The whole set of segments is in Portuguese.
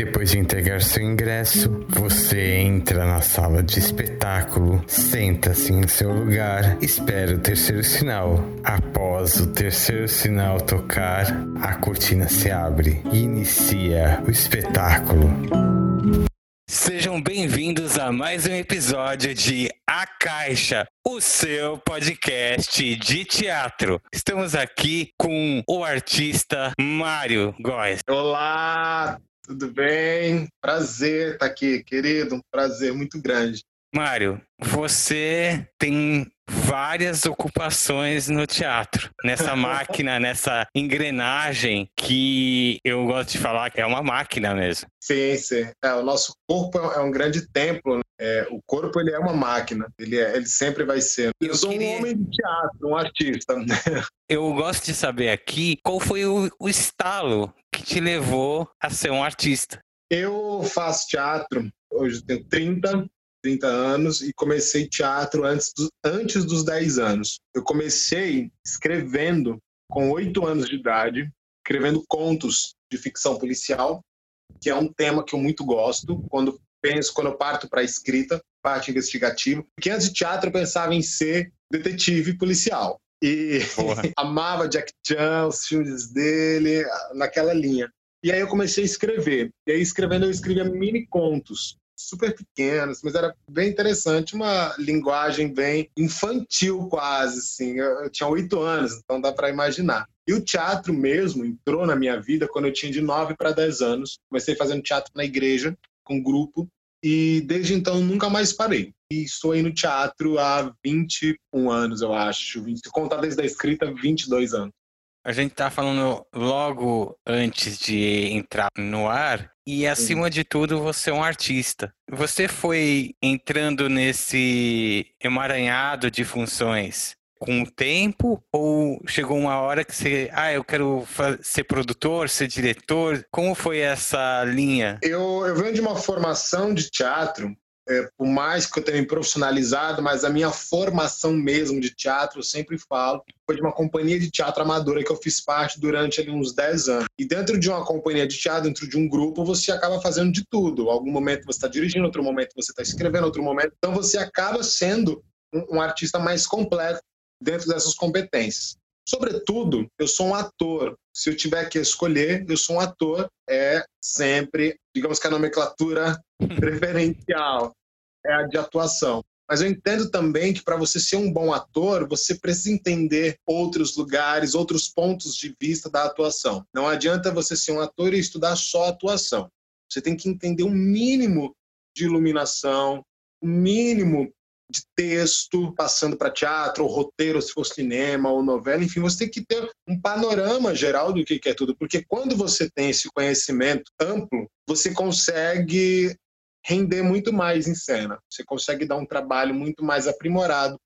Depois de entregar seu ingresso, você entra na sala de espetáculo, senta-se em seu lugar, espera o terceiro sinal. Após o terceiro sinal tocar, a cortina se abre e inicia o espetáculo. Sejam bem-vindos a mais um episódio de A Caixa, o seu podcast de teatro. Estamos aqui com o artista Mário Góes. Olá, tudo bem? Prazer estar aqui, querido. Um prazer muito grande. Mário, você tem várias ocupações no teatro, nessa máquina, nessa engrenagem que eu gosto de falar que é uma máquina mesmo. Sim, sim. É, o nosso corpo é um grande templo. Né? É, o corpo ele é uma máquina. Ele, é, ele sempre vai ser. Eu, eu sou queria... um homem de teatro, um artista. eu gosto de saber aqui qual foi o, o estalo que te levou a ser um artista. Eu faço teatro. Hoje tenho 30, 30 anos e comecei teatro antes, do, antes dos 10 anos. Eu comecei escrevendo com 8 anos de idade, escrevendo contos de ficção policial, que é um tema que eu muito gosto quando penso, quando eu parto para a escrita, parte investigativa. Porque antes de teatro eu pensava em ser detetive policial. E amava Jack Chan, os filmes dele, naquela linha. E aí eu comecei a escrever. E aí escrevendo eu escrevia mini contos super pequenas, mas era bem interessante, uma linguagem bem infantil quase, assim. Eu, eu tinha oito anos, então dá para imaginar. E o teatro mesmo entrou na minha vida quando eu tinha de nove para dez anos. Comecei fazendo teatro na igreja, com um grupo, e desde então nunca mais parei. E estou aí no teatro há 21 anos, eu acho. Se contar desde a escrita, 22 anos. A gente tá falando logo antes de entrar no ar e acima Sim. de tudo você é um artista. Você foi entrando nesse emaranhado de funções com o tempo ou chegou uma hora que você, ah, eu quero ser produtor, ser diretor? Como foi essa linha? Eu, eu venho de uma formação de teatro é, por mais que eu tenha me profissionalizado, mas a minha formação mesmo de teatro, eu sempre falo, foi de uma companhia de teatro amadora que eu fiz parte durante ali, uns 10 anos. E dentro de uma companhia de teatro, dentro de um grupo, você acaba fazendo de tudo. Algum momento você está dirigindo, outro momento você está escrevendo, outro momento. Então você acaba sendo um, um artista mais completo dentro dessas competências. Sobretudo, eu sou um ator. Se eu tiver que escolher, eu sou um ator. É sempre, digamos que a nomenclatura preferencial é de atuação. Mas eu entendo também que para você ser um bom ator, você precisa entender outros lugares, outros pontos de vista da atuação. Não adianta você ser um ator e estudar só atuação. Você tem que entender o um mínimo de iluminação, o um mínimo de texto, passando para teatro, ou roteiro, se for cinema ou novela, enfim, você tem que ter um panorama geral do que é tudo, porque quando você tem esse conhecimento amplo, você consegue render muito mais em cena. Você consegue dar um trabalho muito mais aprimorado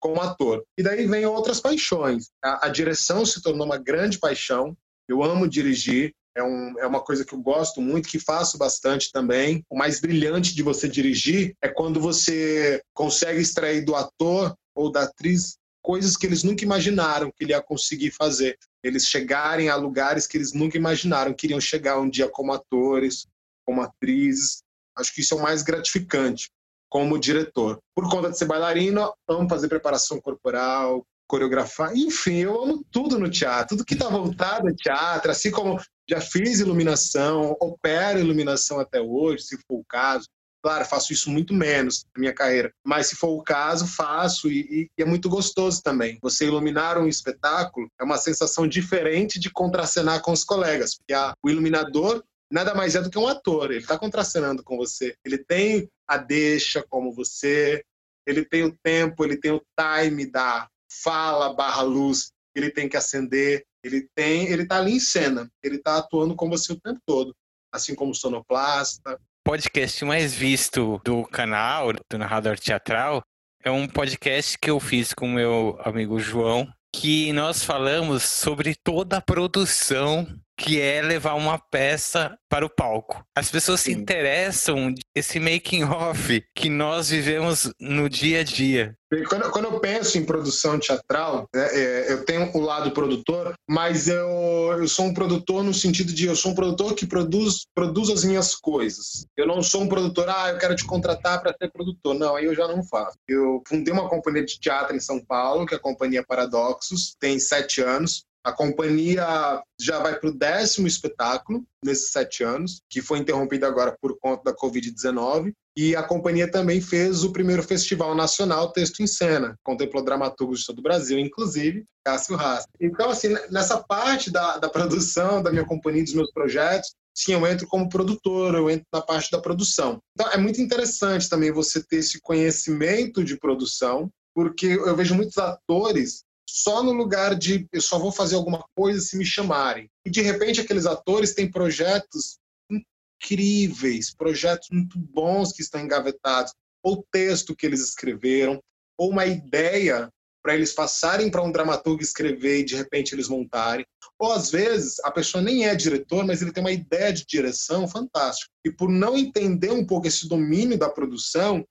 como ator. E daí vem outras paixões. A, a direção se tornou uma grande paixão. Eu amo dirigir. É, um, é, uma coisa que eu gosto muito, que faço bastante também. O mais brilhante de você dirigir é quando você consegue extrair do ator ou da atriz coisas que eles nunca imaginaram que ele ia conseguir fazer. Eles chegarem a lugares que eles nunca imaginaram que iriam chegar um dia como atores, como atrizes. Acho que isso é o mais gratificante como diretor. Por conta de ser bailarino, amo fazer preparação corporal, coreografar, enfim, eu amo tudo no teatro, tudo que está voltado ao teatro, assim como já fiz iluminação, opero iluminação até hoje, se for o caso. Claro, faço isso muito menos na minha carreira, mas se for o caso, faço e, e, é muito gostoso também. Você iluminar um espetáculo é uma sensação diferente de contracenar com os colegas, porque a, o iluminador nada mais é do que um ator. Ele está contracenando com você. Ele tem a deixa como você, ele tem o tempo, ele tem o time da fala barra luz, ele tem que acender, ele tem, ele está ali em cena, ele está atuando com você o tempo todo, assim como o sonoplasta. Podcast mais visto do canal do Narrador Teatral é um podcast que eu fiz com meu amigo João, que nós falamos sobre toda a produção que é levar uma peça para o palco. As pessoas Sim. se interessam esse making off que nós vivemos no dia a dia. Quando, quando eu penso em produção teatral, né, é, eu tenho o lado produtor, mas eu, eu sou um produtor no sentido de eu sou um produtor que produz, produz as minhas coisas. Eu não sou um produtor, ah, eu quero te contratar para ser produtor. Não, aí eu já não faço. Eu fundei uma companhia de teatro em São Paulo, que é a Companhia Paradoxos, tem sete anos. A companhia já vai para o décimo espetáculo nesses sete anos, que foi interrompido agora por conta da Covid-19. E a companhia também fez o primeiro Festival Nacional Texto em Cena, contemplou dramaturgos de todo o Brasil, inclusive Cássio Haas. Então, assim, nessa parte da, da produção da minha companhia, dos meus projetos, sim, eu entro como produtor, eu entro na parte da produção. Então, é muito interessante também você ter esse conhecimento de produção, porque eu vejo muitos atores só no lugar de eu só vou fazer alguma coisa se me chamarem. E de repente aqueles atores têm projetos incríveis, projetos muito bons que estão engavetados, ou texto que eles escreveram, ou uma ideia para eles passarem para um dramaturgo escrever e de repente eles montarem. Ou às vezes a pessoa nem é diretor, mas ele tem uma ideia de direção fantástica. E por não entender um pouco esse domínio da produção,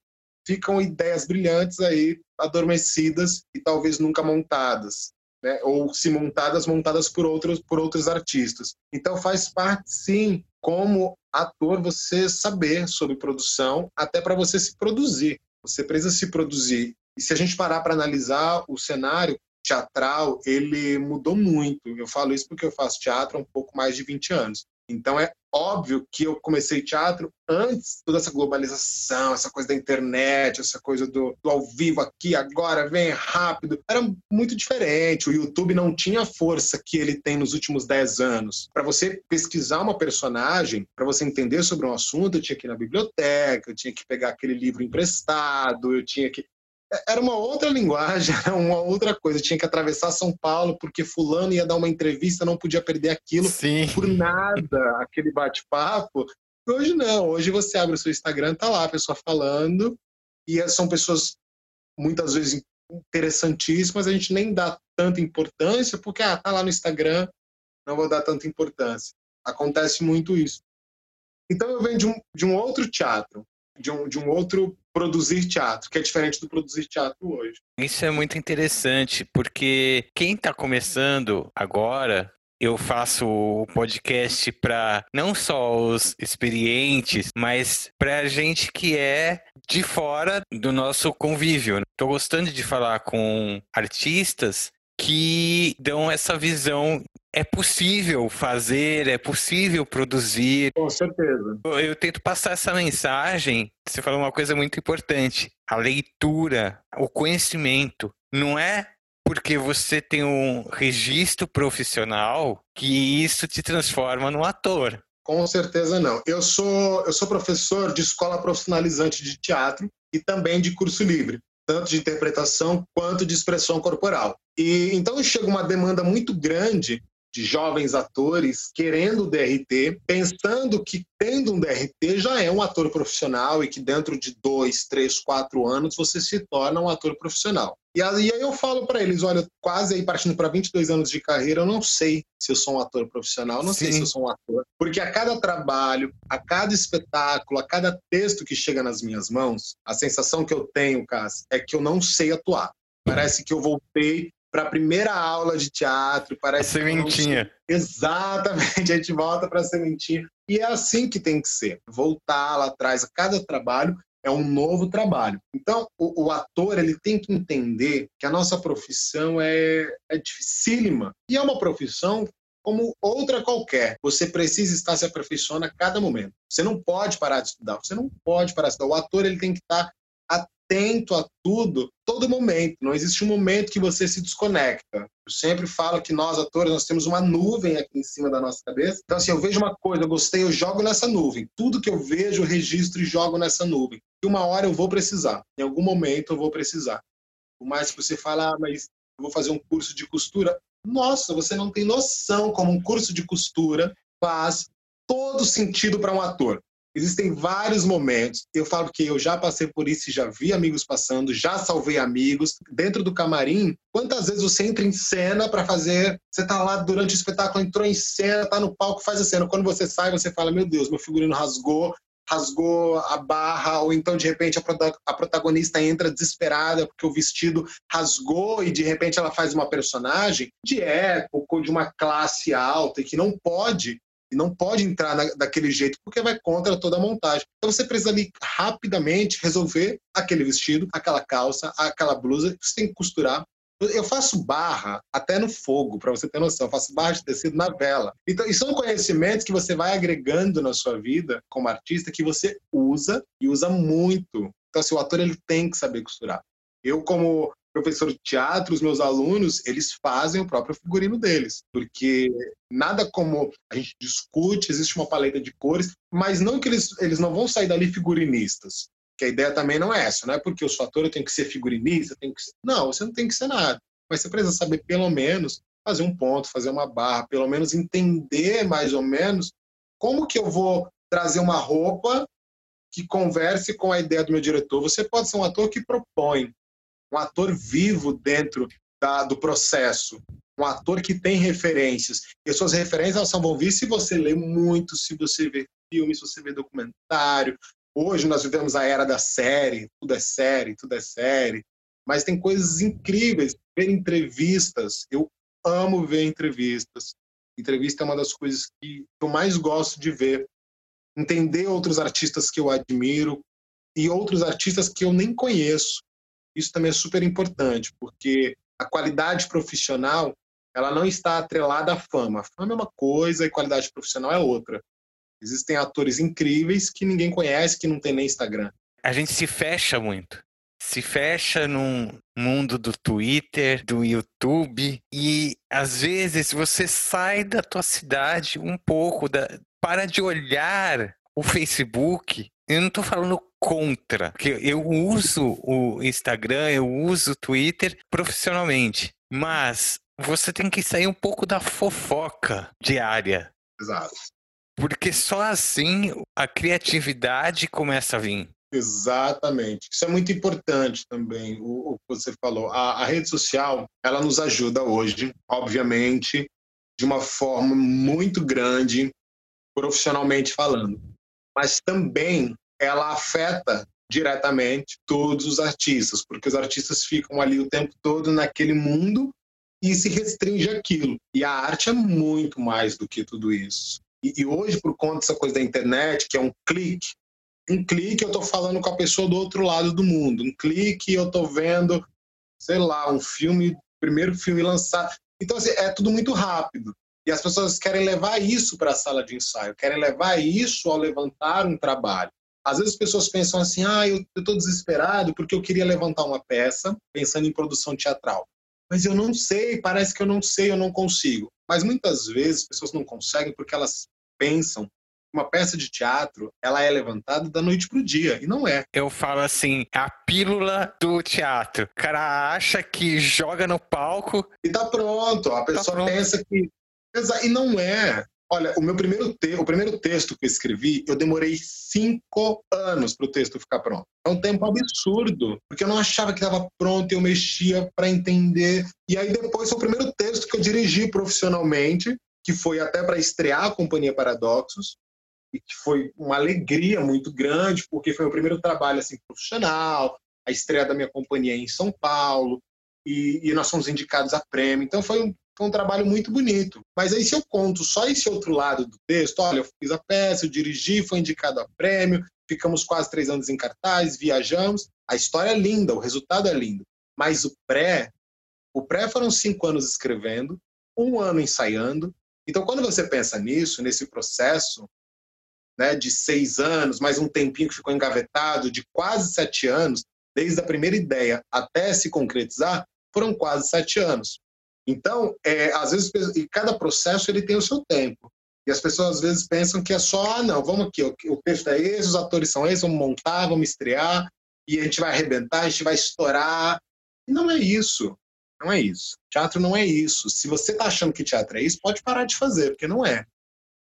ficam ideias brilhantes aí adormecidas e talvez nunca montadas. Né? ou se montadas, montadas por outros, por outros artistas. Então faz parte, sim, como ator, você saber sobre produção, até para você se produzir. Você precisa se produzir. E se a gente parar para analisar o cenário teatral, ele mudou muito. Eu falo isso porque eu faço teatro há um pouco mais de 20 anos. Então é óbvio que eu comecei teatro antes toda essa globalização, essa coisa da internet, essa coisa do, do, ao vivo aqui, agora, vem rápido. Era muito diferente. O YouTube não tinha a força que ele tem nos últimos 10 anos. Para você pesquisar uma personagem, para você entender sobre um assunto, eu tinha que ir na biblioteca, eu tinha que pegar aquele livro emprestado, eu tinha que era uma outra linguagem, era uma outra coisa. Tinha que atravessar São Paulo porque fulano ia dar uma entrevista, não podia perder aquilo Sim. por nada, aquele bate-papo. Hoje não, hoje você abre o seu Instagram, tá lá a pessoa falando e são pessoas muitas vezes interessantíssimas, a gente nem dá tanta importância porque ah, tá lá no Instagram, não vou dar tanta importância. Acontece muito isso. Então eu venho de um, de um outro teatro, de um, de um outro produzir teatro, que é diferente do produzir teatro hoje. Isso é muito interessante, porque quem está começando agora eu faço o podcast para não só os experientes, mas para a gente que é de fora do nosso convívio. Estou gostando de falar com artistas que dão essa visão é possível fazer, é possível produzir. Com certeza. Eu, eu, tento passar essa mensagem. Você falou uma coisa muito importante: a leitura, o conhecimento. Não é porque você tem um registro profissional que isso te transforma num ator. Com certeza não. Eu sou, eu sou professor de escola profissionalizante de teatro e também de curso livre, tanto de interpretação quanto de expressão corporal. E então chega uma demanda muito grande de jovens atores querendo o DRT, pensando que tendo um DRT já é um ator profissional e que dentro de dois, três, quatro anos você se torna um ator profissional. E aí eu falo para eles, olha, quase aí partindo para 22 anos de carreira, eu não sei se eu sou um ator profissional, não Sim. sei se eu sou um ator, porque a cada trabalho, a cada espetáculo, a cada texto que chega nas minhas mãos, a sensação que eu tenho, Cass, é que eu não sei atuar. Parece que eu voltei para a primeira aula de teatro. Parece a sementinha. Exatamente, a gente volta para a sementinha. E é assim que tem que ser. Voltar lá atrás. A cada trabalho é um novo trabalho. Então, o, o, ator ele tem que entender que a nossa profissão é, é dificílima. E é uma profissão como outra qualquer. Você precisa estar se aperfeiçoando a cada momento. Você não pode parar de estudar. Você não pode parar de estudar. O ator ele tem que estar atento a tudo, todo momento. Não existe um momento que você se desconecta. Eu sempre falo que nós, atores, nós temos uma nuvem aqui em cima da nossa cabeça. Então, assim, eu vejo uma coisa, eu gostei, eu jogo nessa nuvem. Tudo que eu vejo, eu registro e jogo nessa nuvem. E uma hora eu vou precisar. Em algum momento eu vou precisar. Por mais que você fale, ah, mas eu vou fazer um curso de costura. Nossa, você não tem noção como um curso de costura faz todo sentido para um ator. Existem vários momentos. Eu falo que eu já passei por isso e já vi amigos passando, já salvei amigos. Dentro do camarim, quantas vezes você entra em cena para fazer. Você tá lá durante o espetáculo, entrou em cena, tá no palco, faz a cena. Quando você sai, você fala: Meu Deus, meu figurino rasgou, rasgou a barra, ou então de repente a protagonista entra desesperada porque o vestido rasgou e de repente ela faz uma personagem de época ou de uma classe alta e que não pode e não pode entrar na, daquele jeito porque vai contra toda a montagem. Então você precisa ali rapidamente resolver aquele vestido, aquela calça, aquela blusa, você tem que costurar. Eu faço barra até no fogo, para você ter noção. Eu faço barra de tecido na vela. Então, e são conhecimentos que você vai agregando na sua vida como artista que você usa e usa muito. Então, assim, o ator ele tem que saber costurar. Eu, como professor de teatro, os meus alunos, eles fazem o próprio figurino deles, porque nada como a gente discute, existe uma paleta de cores, mas não que eles, eles não vão sair dali figurinistas, que a ideia também não é essa, não é porque eu sou ator, eu tenho que ser figurinista, tenho que ser... não, você não tem que ser nada, mas você precisa saber pelo menos fazer um ponto, fazer uma barra, pelo menos entender mais ou menos como que eu vou trazer uma roupa que converse com a ideia do meu diretor. Você pode ser um ator que propõe, um ator vivo dentro da, do processo, um ator que tem referências. E as suas referências só vão vir se você lê muito, se você vê filme, se você vê documentário. Hoje nós vivemos a era da série, tudo é série, tudo é série. Mas tem coisas incríveis. Ver entrevistas, eu amo ver entrevistas. Entrevista é uma das coisas que eu mais gosto de ver. Entender outros artistas que eu admiro e outros artistas que eu nem conheço. Isso também é super importante, porque a qualidade profissional ela não está atrelada à fama. A fama é uma coisa e qualidade profissional é outra. Existem atores incríveis que ninguém conhece, que não tem nem Instagram. A gente se fecha muito. Se fecha num mundo do Twitter, do YouTube e às vezes você sai da tua cidade um pouco, da, para de olhar o Facebook. Eu não estou falando contra, porque eu uso o Instagram, eu uso o Twitter profissionalmente, mas você tem que sair um pouco da fofoca diária. Exato. Porque só assim a criatividade começa a vir. Exatamente. Isso é muito importante também, o, o que você falou. A, a, rede social, ela nos ajuda hoje, obviamente, de uma forma muito grande, profissionalmente falando. Mas também ela afeta diretamente todos os artistas, porque os artistas ficam ali o tempo todo naquele mundo e se restringe aquilo. E a arte é muito mais do que tudo isso. E, e hoje, por conta dessa coisa da internet, que é um clique, um clique eu estou falando com a pessoa do outro lado do mundo, um clique eu estou vendo, sei lá, um filme, primeiro filme lançado. Então, assim, é tudo muito rápido. E as pessoas querem levar isso para a sala de ensaio, querem levar isso ao levantar um trabalho. Às vezes as pessoas pensam assim, ah, eu estou desesperado porque eu queria levantar uma peça pensando em produção teatral. Mas eu não sei, parece que eu não sei, eu não consigo. Mas muitas vezes as pessoas não conseguem porque elas pensam uma peça de teatro, ela é levantada da noite pro dia, e não é. Eu falo assim, a pílula do teatro. O cara acha que joga no palco... E tá pronto, a tá pessoa tá pensa que... E não é. Olha, o meu primeiro, te... o primeiro texto que eu escrevi, eu demorei cinco anos para o texto ficar pronto. É um tempo absurdo, porque eu não achava que estava pronto, eu mexia para entender. E aí depois foi o primeiro texto que eu dirigi profissionalmente, que foi até para estrear a Companhia Paradoxos, e que foi uma alegria muito grande, porque foi o primeiro trabalho assim profissional, a estreia da minha companhia em São Paulo, e, e nós fomos indicados a prêmio. Então foi um, foi um trabalho muito bonito. Mas aí, se eu conto só esse outro lado do texto, olha, eu fiz a peça, eu dirigi, foi indicado a prêmio, ficamos quase três anos em cartaz, viajamos. A história é linda, o resultado é lindo. Mas o pré, o pré foram cinco anos escrevendo, um ano ensaiando. Então, quando você pensa nisso, nesse processo né, de seis anos, mais um tempinho que ficou engavetado, de quase sete anos, desde a primeira ideia até se concretizar, foram quase sete anos. Então, é, às vezes, e cada processo ele tem o seu tempo. E as pessoas às vezes pensam que é só, ah, não, vamos aqui, o, o texto é esse, os atores são esses, vamos montar, vamos estrear, e a gente vai arrebentar, a gente vai estourar. E não é isso. Não é isso. Teatro não é isso. Se você está achando que teatro é isso, pode parar de fazer, porque não é.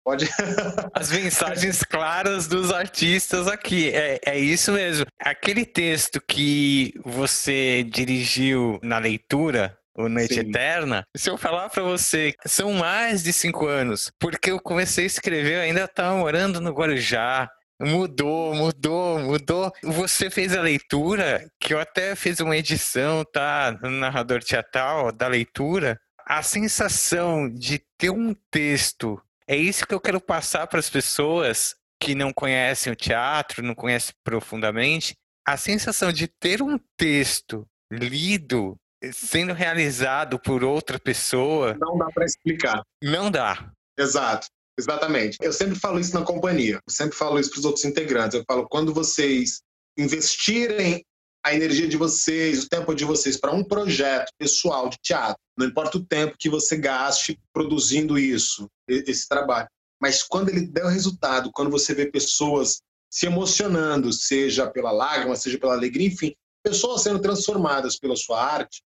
Pode. As mensagens claras dos artistas aqui. É, é isso mesmo. Aquele texto que você dirigiu na leitura, o Noite Sim. Eterna, se eu falar para você, são mais de cinco anos, porque eu comecei a escrever, eu ainda estava morando no Guarujá, Mudou, mudou, mudou. Você fez a leitura, que eu até fiz uma edição, tá? No narrador teatral da leitura. A sensação de ter um texto, é isso que eu quero passar para as pessoas que não conhecem o teatro, não conhecem profundamente. A sensação de ter um texto lido, sendo realizado por outra pessoa. Não dá para explicar. Não dá. Exato. Exatamente. Eu sempre falo isso na companhia, eu sempre falo isso para os outros integrantes. Eu falo, quando vocês investirem a energia de vocês, o tempo de vocês para um projeto pessoal de teatro, não importa o tempo que você gaste produzindo isso, esse trabalho, mas quando ele der o resultado, quando você vê pessoas se emocionando, seja pela lágrima, seja pela alegria, enfim, pessoas sendo transformadas pela sua arte,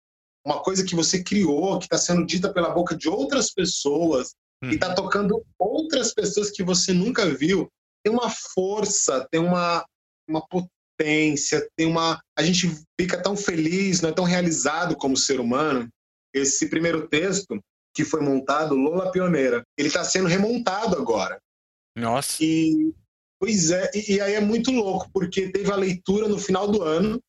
uma coisa que você criou, que está sendo dita pela boca de outras pessoas, uhum. e está tocando outras pessoas que você nunca viu, tem uma força, tem uma, uma potência, tem uma. A gente fica tão feliz, não é tão realizado como ser humano. Esse primeiro texto que foi montado, Lola Pioneira, ele está sendo remontado agora. Nossa. E pois é, e, e aí é muito louco porque teve a leitura no final do ano,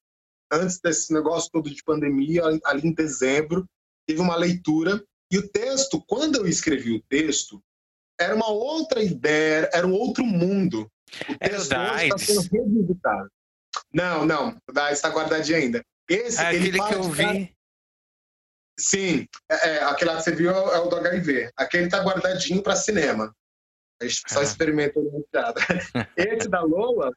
antes desse negócio todo de pandemia, ali em dezembro, teve uma leitura e o texto, quando eu escrevi o texto, era uma outra ideia, era um outro mundo. O é texto é está sendo revisitado. Não, não, o está guardadinho ainda. Esse, é aquele que eu vi. Sim, é, é, aquele lá que você viu é o do HIV. Aquele está guardadinho para cinema. A gente só ah. experimenta o Esse da Lola,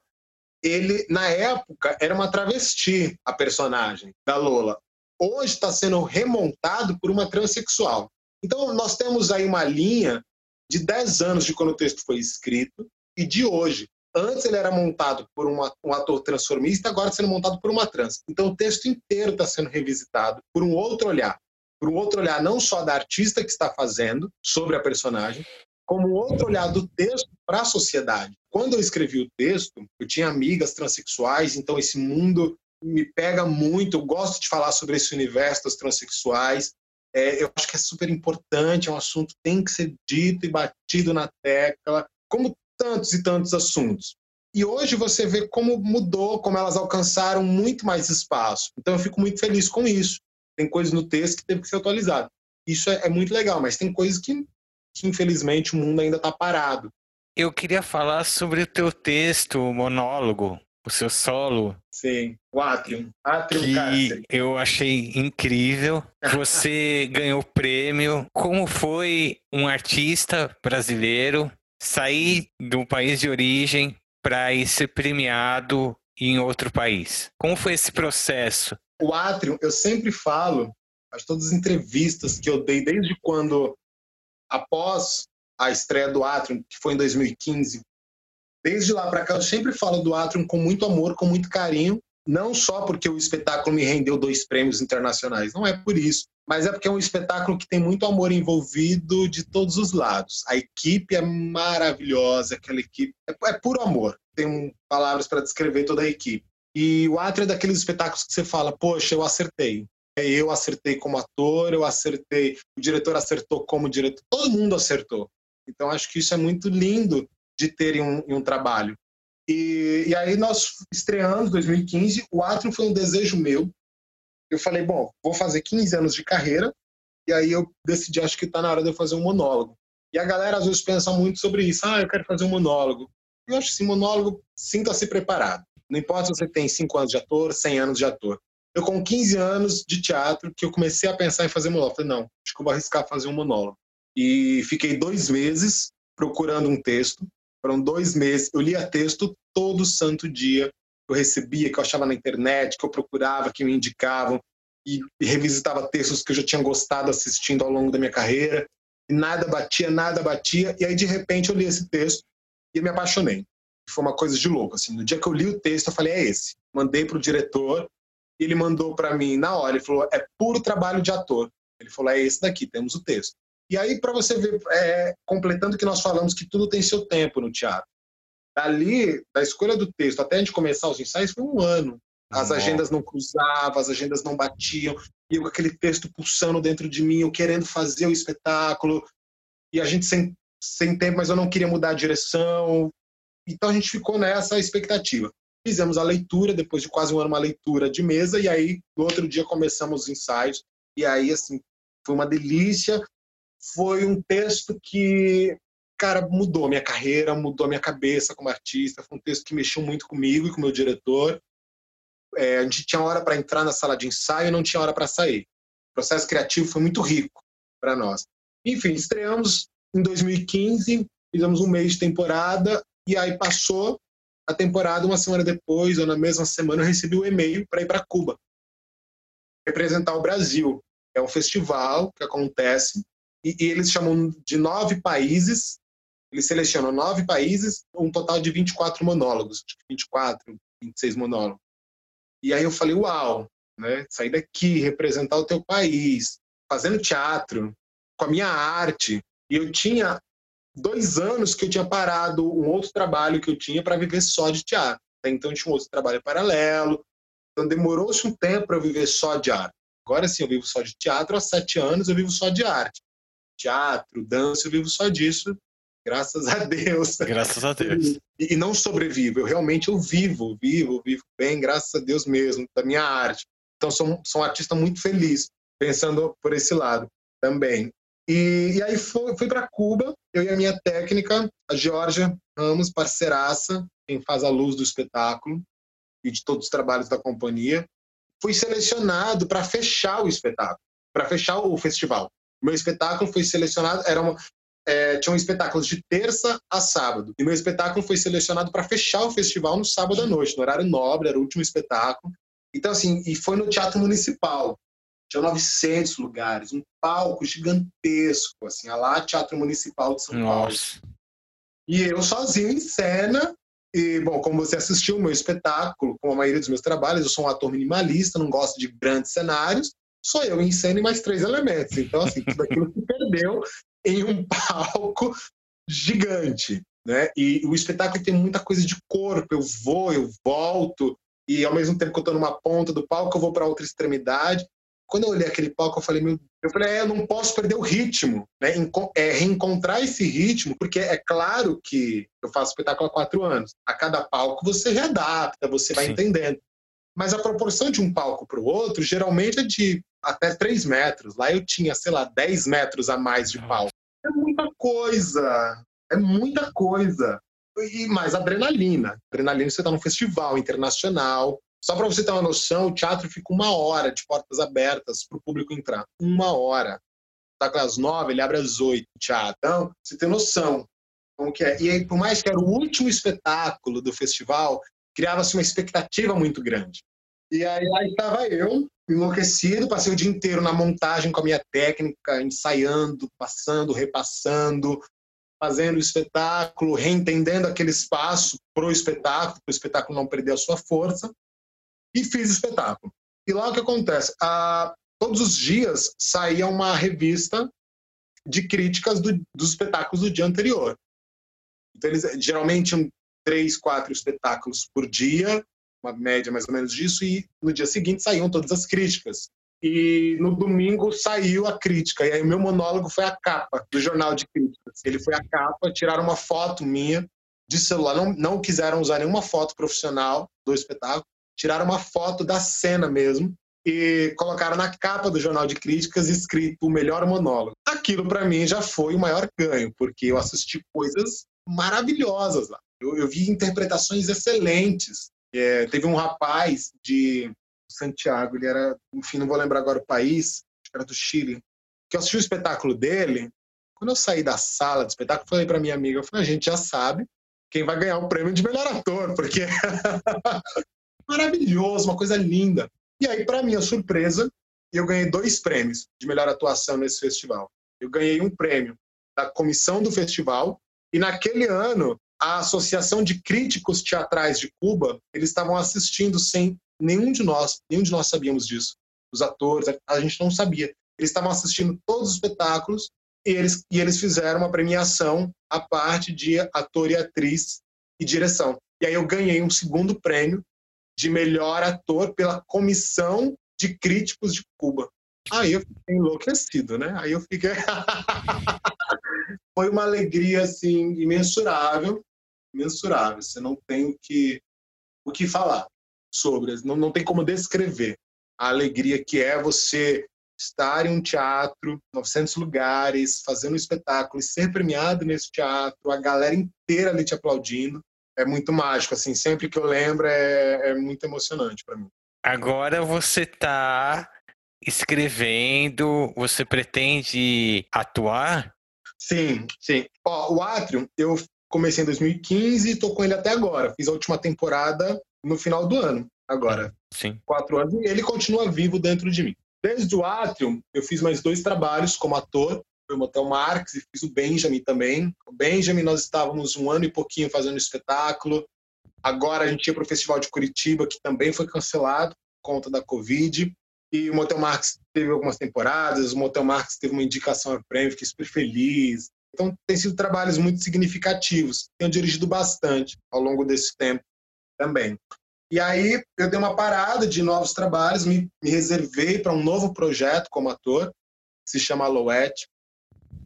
ele, na época, era uma travesti, a personagem da Lola hoje está sendo remontado por uma transexual. Então, nós temos aí uma linha de 10 anos de quando o texto foi escrito e de hoje. Antes ele era montado por uma, um ator transformista, agora sendo montado por uma trans. Então, o texto inteiro está sendo revisitado por um outro olhar. Por um outro olhar não só da artista que está fazendo sobre a personagem, como outro olhar do texto para a sociedade. Quando eu escrevi o texto, eu tinha amigas transexuais, então esse mundo me pega muito. Eu gosto de falar sobre esse universo das transexuais. É, eu acho que é super importante, é um assunto que tem que ser dito e batido na tecla, como tantos e tantos assuntos. E hoje você vê como mudou, como elas alcançaram muito mais espaço. Então eu fico muito feliz com isso. Tem coisas no texto que teve que ser atualizado. Isso é, é muito legal, mas tem coisas que, que infelizmente o mundo ainda está parado. Eu queria falar sobre o teu texto, o monólogo, o seu solo. Sim, o Atrium. Atrium que eu achei incrível. Você ganhou prêmio. Como foi um artista brasileiro sair do país de origem para ir ser premiado em outro país? Como foi esse processo? O Atrium, eu sempre falo, as todas as entrevistas que eu dei desde quando após a estreia do Atrium, que foi em 2015, Desde lá para cá, eu sempre falo do Atrium com muito amor, com muito carinho, não só porque o espetáculo me rendeu dois prêmios internacionais, não é por isso, mas é porque é um espetáculo que tem muito amor envolvido de todos os lados. A equipe é maravilhosa, aquela equipe é, é puro amor. Tem palavras para descrever toda a equipe. E o Atrio é daqueles espetáculos que você fala, poxa, eu acertei. Eu acertei como ator, eu acertei, o diretor acertou como diretor, todo mundo acertou. Então acho que isso é muito lindo de terem um, um trabalho. E, e, aí nós estreamos 2015, o Atrium foi um desejo meu. Eu falei, bom, vou fazer 15 anos de carreira, e aí eu decidi, acho que está na hora de eu fazer um monólogo. E a galera às vezes pensa muito sobre isso, ah, eu quero fazer um monólogo. Eu acho que sim, monólogo, sinta-se preparado. Não importa se você tem 5 anos de ator, 100 anos de ator. Eu com 15 anos de teatro, que eu comecei a pensar em fazer monólogo. Falei, não, acho que eu vou arriscar fazer um monólogo. E fiquei dois meses procurando um texto, foram dois meses. Eu lia texto todo santo dia. Eu recebia, que eu achava na internet, que eu procurava, que me indicavam. E, e revisitava textos que eu já tinha gostado assistindo ao longo da minha carreira. E nada batia, nada batia. E aí, de repente, eu li esse texto e me apaixonei. Foi uma coisa de louco. Assim. No dia que eu li o texto, eu falei: é esse. Mandei para o diretor. Ele mandou para mim na hora. Ele falou: é puro trabalho de ator. Ele falou: é esse daqui, temos o texto. E aí, para você ver, é, completando que nós falamos que tudo tem seu tempo no teatro. Dali, da escolha do texto até a gente começar os ensaios, foi um ano. As Nossa. agendas não cruzavam, as agendas não batiam, e eu com aquele texto pulsando dentro de mim, eu querendo fazer o espetáculo, e a gente sem, sem tempo, mas eu não queria mudar a direção. Então a gente ficou nessa expectativa. Fizemos a leitura, depois de quase um ano, uma leitura de mesa, e aí no outro dia começamos os ensaios, e aí, assim, foi uma delícia. Foi um texto que, cara, mudou minha carreira, mudou minha cabeça como artista. Foi um texto que mexeu muito comigo e com o meu diretor. É, a gente tinha hora para entrar na sala de ensaio e não tinha hora para sair. O processo criativo foi muito rico para nós. Enfim, estreamos em 2015, fizemos um mês de temporada e aí passou a temporada, uma semana depois, ou na mesma semana, eu recebi um e-mail para ir para Cuba representar o Brasil. É um festival que acontece e, e eles chamam de nove países. Eles selecionam nove países, um total de 24 monólogos, 24, 26 monólogos. E aí eu falei, uau, né? Sair daqui, representar o teu país, fazendo teatro, com a minha arte. E eu tinha dois anos que eu tinha parado um outro trabalho que eu tinha para viver só de teatro. Então eu tinha um outro trabalho paralelo. Então demorou-se um tempo para eu viver só de arte. Agora sim, eu vivo só de teatro. Há sete anos eu vivo só de arte. Teatro, dança, eu vivo só disso. Graças a Deus. Graças a Deus. E, e não sobrevivo. Eu realmente eu vivo, vivo, vivo bem, graças a Deus mesmo, da minha arte. Então sou, sou um artista muito feliz, pensando por esse lado também. E, e aí fui, fui para Cuba, eu e a minha técnica, a Georgia Ramos, parceiraça, quem faz a luz do espetáculo e de todos os trabalhos da companhia. Fui selecionado para fechar o espetáculo, para fechar o festival. Meu espetáculo foi selecionado, era uma, é, tinham espetáculos de terça a sábado. E meu espetáculo foi selecionado para fechar o festival no sábado à noite, no horário nobre, era o último espetáculo. Então, assim, e foi no Teatro Municipal tinha 900 lugares, um palco gigantesco, assim, a lá Teatro Municipal de São Nossa. Paulo. E eu sozinho em cena, e, bom, como você assistiu o meu espetáculo, como a maioria dos meus trabalhos, eu sou um ator minimalista, não gosto de grandes cenários, sou eu em cena e mais três elementos. Então, assim, tudo aquilo se perdeu em um palco gigante, né? E o espetáculo tem muita coisa de corpo, eu vou, eu volto, e ao mesmo tempo que eu estou numa ponta do palco, eu vou para outra extremidade quando eu olhei aquele palco, eu falei, meu, eu falei, é, eu não posso perder o ritmo, né? É reencontrar esse ritmo, porque é claro que eu faço espetáculo há quatro anos. A cada palco você readapta, você vai Sim. entendendo. Mas a proporção de um palco para o outro geralmente é de até três metros. Lá eu tinha, sei lá, dez metros a mais de palco. É muita coisa, é muita coisa. E mais adrenalina. Adrenalina, você está num festival internacional, só para você ter uma noção, o teatro fica uma hora de portas abertas para o público entrar. Uma hora. Tá às nove, ele abre às oito, teatro. Então, você tem noção como que é. E aí, por mais que era o último espetáculo do festival, criava-se uma expectativa muito grande. E aí, aí estava eu, enlouquecido, passei o dia inteiro na montagem com a minha técnica, ensaiando, passando, repassando, fazendo o espetáculo, reentendendo aquele espaço para o espetáculo, para o espetáculo não perder a sua força e fiz espetáculo. E lá o que acontece? Todos os dias saía uma revista de críticas do, dos espetáculos do dia anterior. Então, eles geralmente tinham três, quatro espetáculos por dia, uma média mais ou menos disso, e no dia seguinte saíam todas as críticas. E no domingo saiu a crítica, e aí meu monólogo foi a capa do jornal de críticas. Ele foi a capa, tiraram uma foto minha de celular, não, não quiseram usar nenhuma foto profissional do espetáculo, tiraram uma foto da cena mesmo e colocaram na capa do jornal de críticas escrito o melhor monólogo. Aquilo para mim já foi o maior ganho, porque eu assisti coisas maravilhosas lá. Eu, eu vi interpretações excelentes. É, teve um rapaz de Santiago, ele era, enfim, não vou lembrar agora o país, era do Chile, que eu assisti o espetáculo dele. Quando eu saí da sala do espetáculo, falei para minha amiga, eu falei, a gente já sabe quem vai ganhar o prêmio de melhor ator, porque maravilhoso, uma coisa linda. E aí, para minha surpresa, eu ganhei dois prêmios de melhor atuação nesse festival. Eu ganhei um prêmio da comissão do festival e naquele ano a Associação de Críticos Teatrais de Cuba, eles estavam assistindo sem nenhum de nós, nenhum de nós sabíamos disso. Os atores, a gente não sabia. Eles estavam assistindo todos os espetáculos E eles, e eles fizeram uma premiação à parte de ator e atriz e direção. E aí eu ganhei um segundo prêmio de melhor ator pela Comissão de Críticos de Cuba. Aí eu fiquei enlouquecido, né? Aí eu fiquei. Foi uma alegria, assim, imensurável. Imensurável. Você não tem o que, o que falar sobre, não, não tem como descrever a alegria que é você estar em um teatro, 900 lugares, fazendo um espetáculo e ser premiado nesse teatro, a galera inteira ali te aplaudindo é muito mágico, assim, sempre que eu lembro é, é muito emocionante para mim. Agora você está escrevendo, você pretende atuar? Sim, sim. Ó, o Atrium, eu comecei em 2015 e tô com ele até agora. Fiz a última temporada no final do ano, agora. Sim. Quatro anos. E ele continua vivo dentro de mim. Desde o Atrium, eu fiz mais dois trabalhos como ator o Motel Marx e fiz o Benjamin também. O Benjamin nós estávamos um ano e pouquinho fazendo espetáculo. Agora a gente ia para o Festival de Curitiba, que também foi cancelado por conta da Covid. E o Motel Marx teve algumas temporadas, o Motel Marx teve uma indicação a prêmio, fiquei super feliz. Então, tem sido trabalhos muito significativos. Tenho dirigido bastante ao longo desse tempo também. E aí, eu dei uma parada de novos trabalhos, me, me reservei para um novo projeto como ator, que se chama Aloete.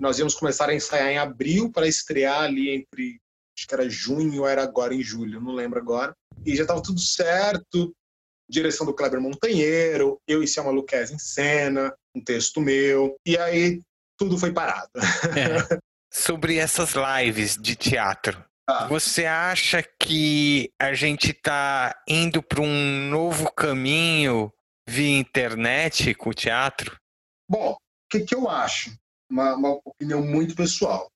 Nós íamos começar a ensaiar em abril para estrear ali entre, acho que era junho ou era agora em julho, não lembro agora. E já estava tudo certo, direção do Kleber Montanheiro, eu e Selma Luquez em cena, um texto meu, e aí tudo foi parado. É. Sobre essas lives de teatro, ah. Você acha que a gente está indo para um novo caminho via internet com o teatro? Bom, o que, que eu acho? Uma, uma opinião muito pessoal.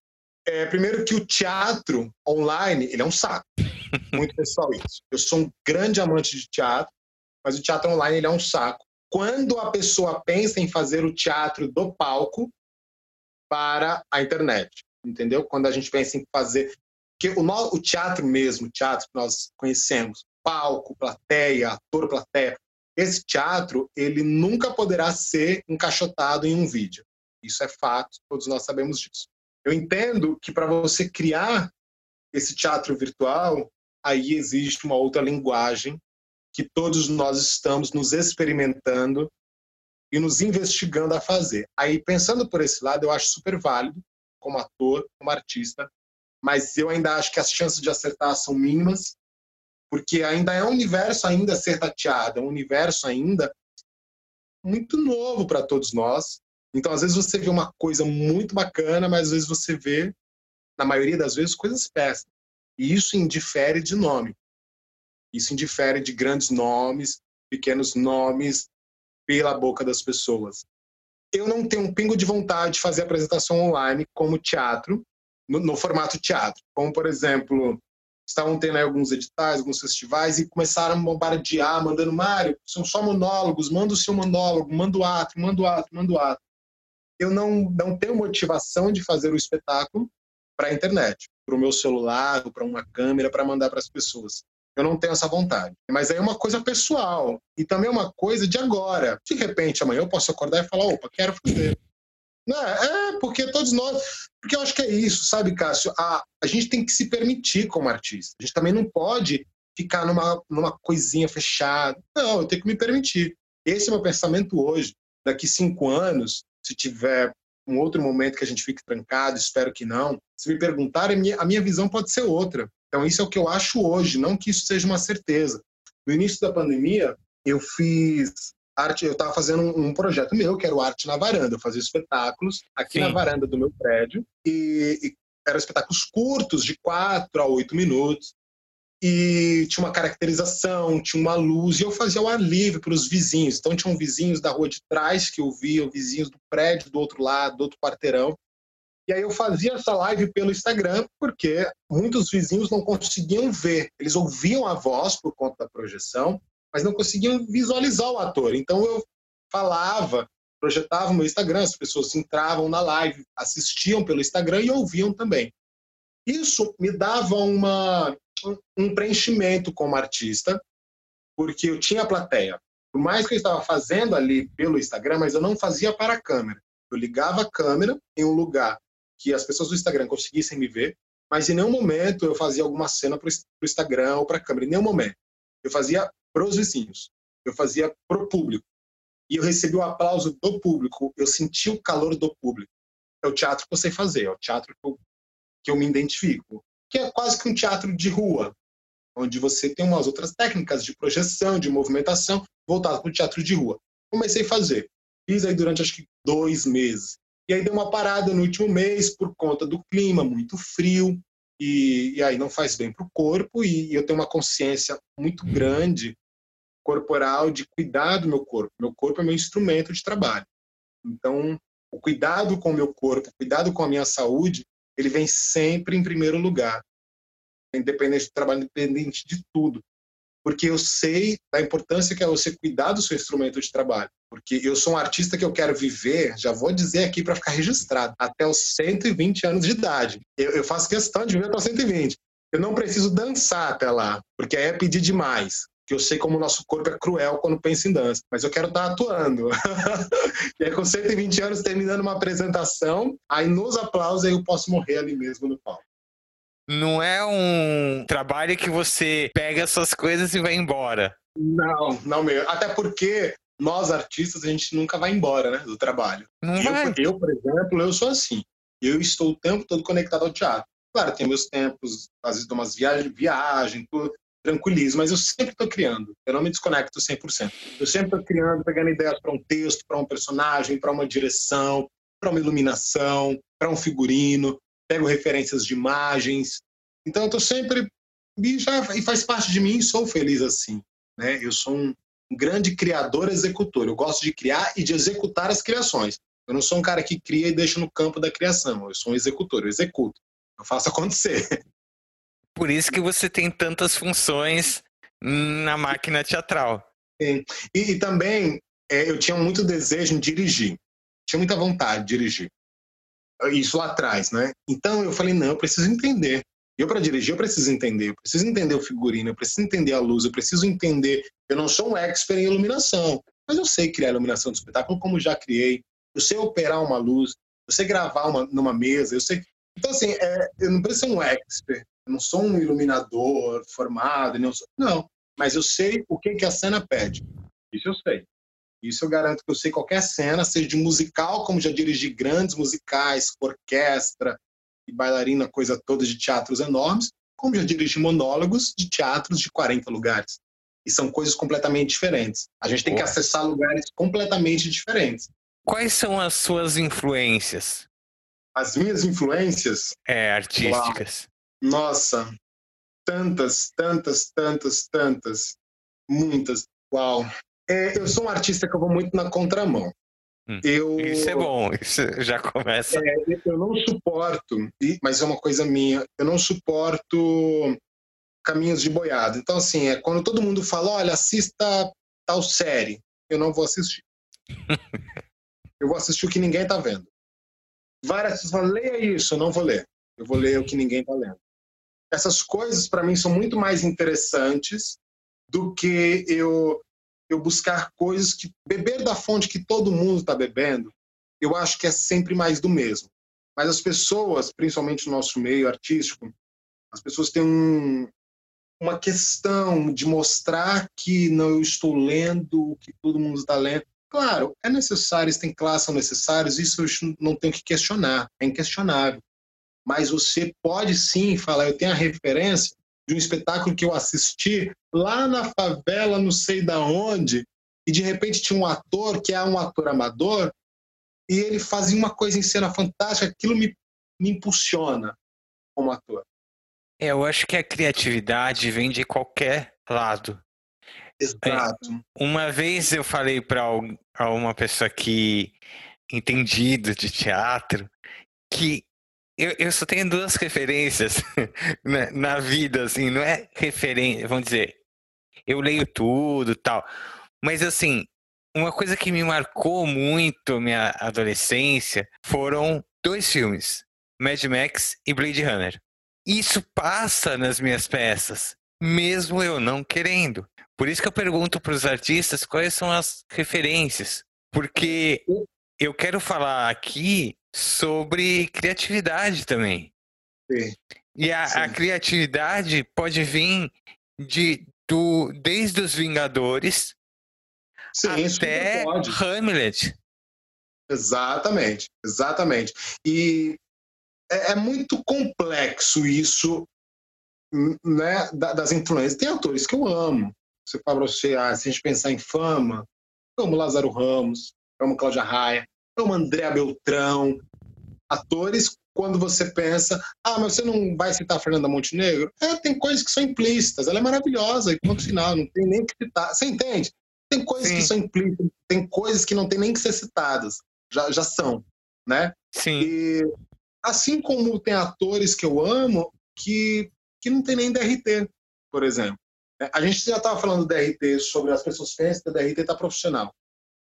É, primeiro que o teatro online, ele é um saco. Muito pessoal isso. Eu sou um grande amante de teatro, mas o teatro online ele é um saco. Quando a pessoa pensa em fazer o teatro do palco para a internet, entendeu? Quando a gente pensa em fazer que o, o teatro mesmo, o teatro que nós conhecemos, palco, plateia, ator, plateia, esse teatro ele nunca poderá ser encaixotado em um vídeo. Isso é fato, todos nós sabemos disso. Eu entendo que para você criar esse teatro virtual, aí existe uma outra linguagem que todos nós estamos nos experimentando e nos investigando a fazer. Aí, pensando por esse lado, eu acho super válido, como ator, como artista, mas eu ainda acho que as chances de acertar são mínimas, porque ainda é um universo ainda a ser tateado, é um universo ainda muito novo para todos nós, então, às vezes você vê uma coisa muito bacana, mas às vezes você vê, na maioria das vezes, coisas péssimas. E isso indifere de nome. Isso indifere de grandes nomes, pequenos nomes, pela boca das pessoas. Eu não tenho um pingo de vontade de fazer apresentação online como teatro, no, no formato teatro. Como, por exemplo, estavam tendo alguns editais, alguns festivais, e começaram a bombardear, mandando, Mário, são só monólogos, manda o seu monólogo, manda o ato, manda o ato, manda o ato eu não, não tenho motivação de fazer o espetáculo para a internet, para o meu celular, para uma câmera, para mandar para as pessoas. Eu não tenho essa vontade. Mas aí é uma coisa pessoal. E também é uma coisa de agora. De repente, amanhã eu posso acordar e falar: opa, quero fazer. Não, é, porque todos nós. Porque eu acho que é isso, sabe, Cássio? A, a gente tem que se permitir como artista. A gente também não pode ficar numa, numa coisinha fechada. Não, eu tenho que me permitir. Esse é o meu pensamento hoje. Daqui cinco anos, se tiver um outro momento que a gente fique trancado, espero que não. Se me perguntarem, a minha, visão pode ser outra. Então, isso é o que eu acho hoje, não que isso seja uma certeza. No início da pandemia, eu fiz arte, eu estava fazendo um, um, projeto meu, que era o Arte na Varanda. Eu fazia espetáculos aqui Sim. na varanda do meu prédio, e, e eram espetáculos curtos, de quatro a oito minutos e tinha uma caracterização, tinha uma luz, e eu fazia o ar livre para os vizinhos. Então, tinham vizinhos da rua de trás que eu via, vizinhos do prédio do outro lado, do outro quarteirão. E aí eu fazia essa live pelo Instagram, porque muitos vizinhos não conseguiam ver. Eles ouviam a voz por conta da projeção, mas não conseguiam visualizar o ator. Então, eu falava, projetava o meu Instagram, as pessoas entravam na live, assistiam pelo Instagram e ouviam também. Isso me dava uma um preenchimento como artista, porque eu tinha plateia. Por mais que eu estava fazendo ali pelo Instagram, mas eu não fazia para a câmera. Eu ligava a câmera em um lugar que as pessoas do Instagram conseguissem me ver, mas em nenhum momento eu fazia alguma cena para o Instagram ou para a câmera, em nenhum momento. Eu fazia para os vizinhos, eu fazia para o público. E eu recebi o aplauso do público, eu senti o calor do público. É o teatro que eu sei fazer, é o teatro que eu, que eu me identifico, que é quase que um teatro de rua, onde você tem umas outras técnicas de projeção, de movimentação, voltado para o teatro de rua. Comecei a fazer. Fiz aí durante acho que dois meses. E aí deu uma parada no último mês por conta do clima muito frio, e, e aí não faz bem para o corpo, e, e eu tenho uma consciência muito grande corporal de cuidar do meu corpo. Meu corpo é meu instrumento de trabalho. Então, o cuidado com o meu corpo, o cuidado com a minha saúde, ele vem sempre em primeiro lugar. Independente do trabalho, independente de tudo porque eu sei da importância que é você cuidar do seu instrumento de trabalho. Porque eu sou um artista que eu quero viver, já vou dizer aqui para ficar registrado, até os 120 anos de idade. Eu, eu faço questão de viver até os 120. Eu não preciso dançar até lá, porque aí é pedir demais que eu sei como o nosso corpo é cruel quando pensa em dança, mas eu quero estar atuando. e aí, com 120 anos, terminando uma apresentação, aí nos aplausos aí eu posso morrer ali mesmo no palco. Não é um trabalho que você pega suas coisas e vai embora. Não, não mesmo. Até porque nós artistas a gente nunca vai embora, né, do trabalho. Não eu, vai. eu, por exemplo, eu sou assim. Eu estou o tempo todo conectado ao teatro. Claro, tem meus tempos, às vezes dou umas viagens, viagem, tudo, tranquilizo, mas eu sempre estou criando. Eu não me desconecto 100%. Eu sempre estou criando, pegando ideias para um texto, para um personagem, para uma direção, para uma iluminação, para um figurino pego referências de imagens. Então eu estou sempre e, já, e faz parte de mim, sou feliz assim, né? Eu sou um, um grande criador executor. Eu gosto de criar e de executar as criações. Eu não sou um cara que cria e deixa no campo da criação. Eu sou um executor, eu executo. Eu faço acontecer. Por isso que você tem tantas funções na máquina teatral. E, e também é, eu tinha muito desejo em dirigir. Tinha muita vontade de dirigir isso lá atrás, né? Então eu falei, não, eu preciso entender. Eu, para dirigir, eu preciso entender. Eu preciso entender o figurino, eu preciso entender a luz, eu preciso entender. Eu não sou um expert em iluminação, mas eu sei criar iluminação do espetáculo como já criei. Eu sei operar uma luz, eu sei gravar uma, numa mesa, eu sei. Então, assim, é, eu não preciso ser um expert. Eu não sou um iluminador formado, não, sou... não. Mas eu sei o que, que a cena pede. Isso eu sei. Isso eu garanto que eu sei qualquer cena, seja de musical, como já dirigi grandes musicais, orquestra e bailarina, coisa toda de teatros enormes, como já dirigi monólogos de teatros de 40 lugares. E são coisas completamente diferentes. A gente tem que acessar lugares completamente diferentes. Quais são as suas influências? As minhas influências? É, artísticas. Uau. Nossa, tantas, tantas, tantas, tantas, muitas. Uau. É, eu sou um artista que eu vou muito na contramão. Hum, eu, isso é bom, isso já começa. É, eu não suporto, mas é uma coisa minha, eu não suporto caminhos de boiada. Então, assim, é quando todo mundo fala, olha, assista tal série, eu não vou assistir. eu vou assistir o que ninguém está vendo. Várias pessoas falam, leia isso, eu não vou ler. Eu vou ler o que ninguém está lendo. Essas coisas, para mim, são muito mais interessantes do que eu eu buscar coisas que beber da fonte que todo mundo está bebendo, eu acho que é sempre mais do mesmo. Mas as pessoas, principalmente no nosso meio artístico, as pessoas têm um, uma questão de mostrar que não eu estou lendo o que todo mundo está lendo. Claro, é necessário, tem classes são necessários, isso não tenho que questionar, é inquestionável. Mas você pode sim falar, eu tenho a referência de um espetáculo que eu assisti lá na favela, não sei da onde, e de repente tinha um ator que é um ator amador e ele fazia uma coisa em cena fantástica, aquilo me, me impulsiona como ator. É, eu acho que a criatividade vem de qualquer lado. Exato. É, uma vez eu falei para uma pessoa que entendido de teatro que eu, eu só tenho duas referências na, na vida, assim, não é referência, vamos dizer, eu leio tudo tal, mas assim, uma coisa que me marcou muito minha adolescência foram dois filmes, Mad Max e Blade Runner. Isso passa nas minhas peças, mesmo eu não querendo. Por isso que eu pergunto para os artistas quais são as referências, porque eu quero falar aqui sobre criatividade também. Sim. E a, a, criatividade pode vir de, do, desde os Vingadores Sim, até Hamlet. Exatamente, exatamente. E é, é muito complexo isso né, das influências. Tem autores que eu amo. Você fala você, ah, se a gente pensar em fama, eu amo Lázaro Ramos, eu amo Cláudia Raia, eu amo Andréa Beltrão. Atores, quando você pensa, ah, mas você não vai citar a Fernanda Montenegro? É, tem coisas que são implícitas, ela é maravilhosa, e ponto final, não tem nem que citar. Você entende? Tem coisas Sim. que são implícitas, tem coisas que não tem nem que ser citadas, já, já são, né? Sim. E assim como tem atores que eu amo que que não tem nem DRT, por exemplo. É, a gente já estava falando do DRT sobre as pessoas pensam que o DRT está profissional.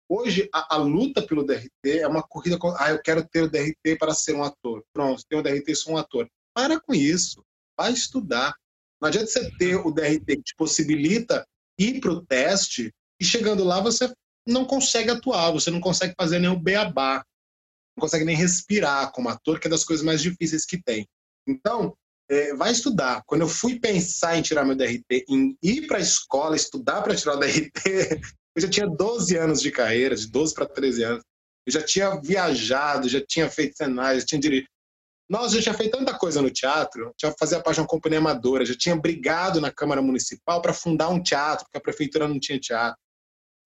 Hoje, a, a, luta pelo DRT é uma corrida com. Ah, eu quero ter o DRT para ser um ator. Pronto, tenho o DRT, sou um ator. Para com isso. Vai estudar. Não adianta você ter o DRT que te possibilita ir para o teste e chegando lá você não consegue atuar, você não consegue fazer nem o beabá, não consegue nem respirar como ator, que é das coisas mais difíceis que tem. Então, é, vai estudar. Quando eu fui pensar em tirar meu DRT, em ir para a escola estudar para tirar o DRT, eu já tinha 12 anos de carreira, de 12 para 13 anos. Eu já tinha viajado, já tinha feito cenários, já tinha dirigido. Nossa, já tinha feito tanta coisa no teatro, já fazia parte de uma companhia amadora, já tinha brigado na Câmara Municipal para fundar um teatro, porque a prefeitura não tinha teatro.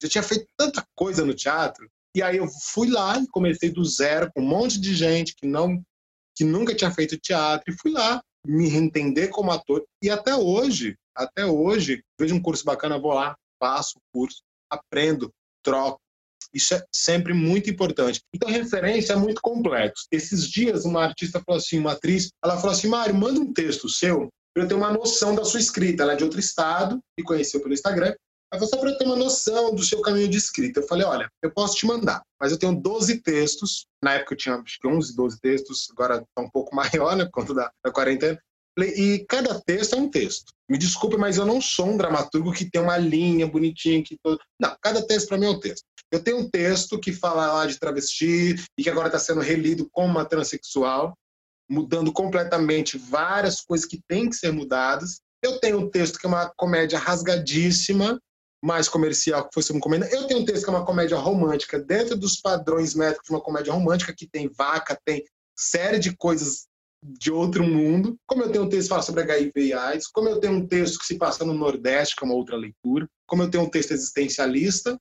Já tinha feito tanta coisa no teatro. E aí eu fui lá e comecei do zero com um monte de gente que não que nunca tinha feito teatro e fui lá me entender como ator. E até hoje, até hoje, vejo um curso bacana, vou lá, faço o curso, aprendo, troco. Isso é sempre muito importante. Então, referência é muito complexo. Esses dias, uma artista falou assim, uma atriz, ela falou assim, Mário, manda um texto seu para eu ter uma noção da sua escrita. Ela é de outro estado, e conheceu pelo Instagram. Ela só para eu ter uma noção do seu caminho de escrita. Eu falei, olha, eu posso te mandar, mas eu tenho 12 textos. Na época eu tinha acho que 11, 12 textos, agora está um pouco maior, né, conta da, da quarentena. E cada texto é um texto. Me desculpe, mas eu não sou um dramaturgo que tem uma linha bonitinha. Que todo... Não, cada texto para mim é um texto. Eu tenho um texto que fala lá de travesti e que agora está sendo relido como uma transexual, mudando completamente várias coisas que têm que ser mudadas. Eu tenho um texto que é uma comédia rasgadíssima, mais comercial que fosse uma comédia. Eu tenho um texto que é uma comédia romântica, dentro dos padrões métricos de uma comédia romântica, que tem vaca, tem série de coisas de outro mundo. Como eu tenho um texto que fala sobre HIV e AIDS, como eu tenho um texto que se passa no Nordeste, que é uma outra leitura, como eu tenho um texto existencialista.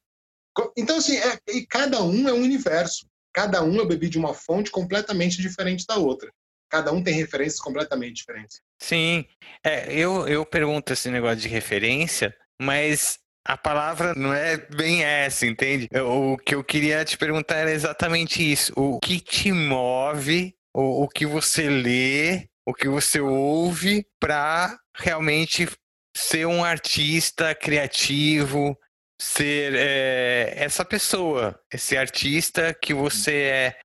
Então, assim, é, e cada um é um universo. Cada um eu bebi de uma fonte completamente diferente da outra. Cada um tem referências completamente diferentes. Sim, é, eu, eu pergunto esse negócio de referência, mas a palavra não é bem essa, entende? O que eu queria te perguntar era exatamente isso. O que te move, o, o que você lê, o que você ouve para realmente ser um artista criativo, ser é, essa pessoa, esse artista que você é.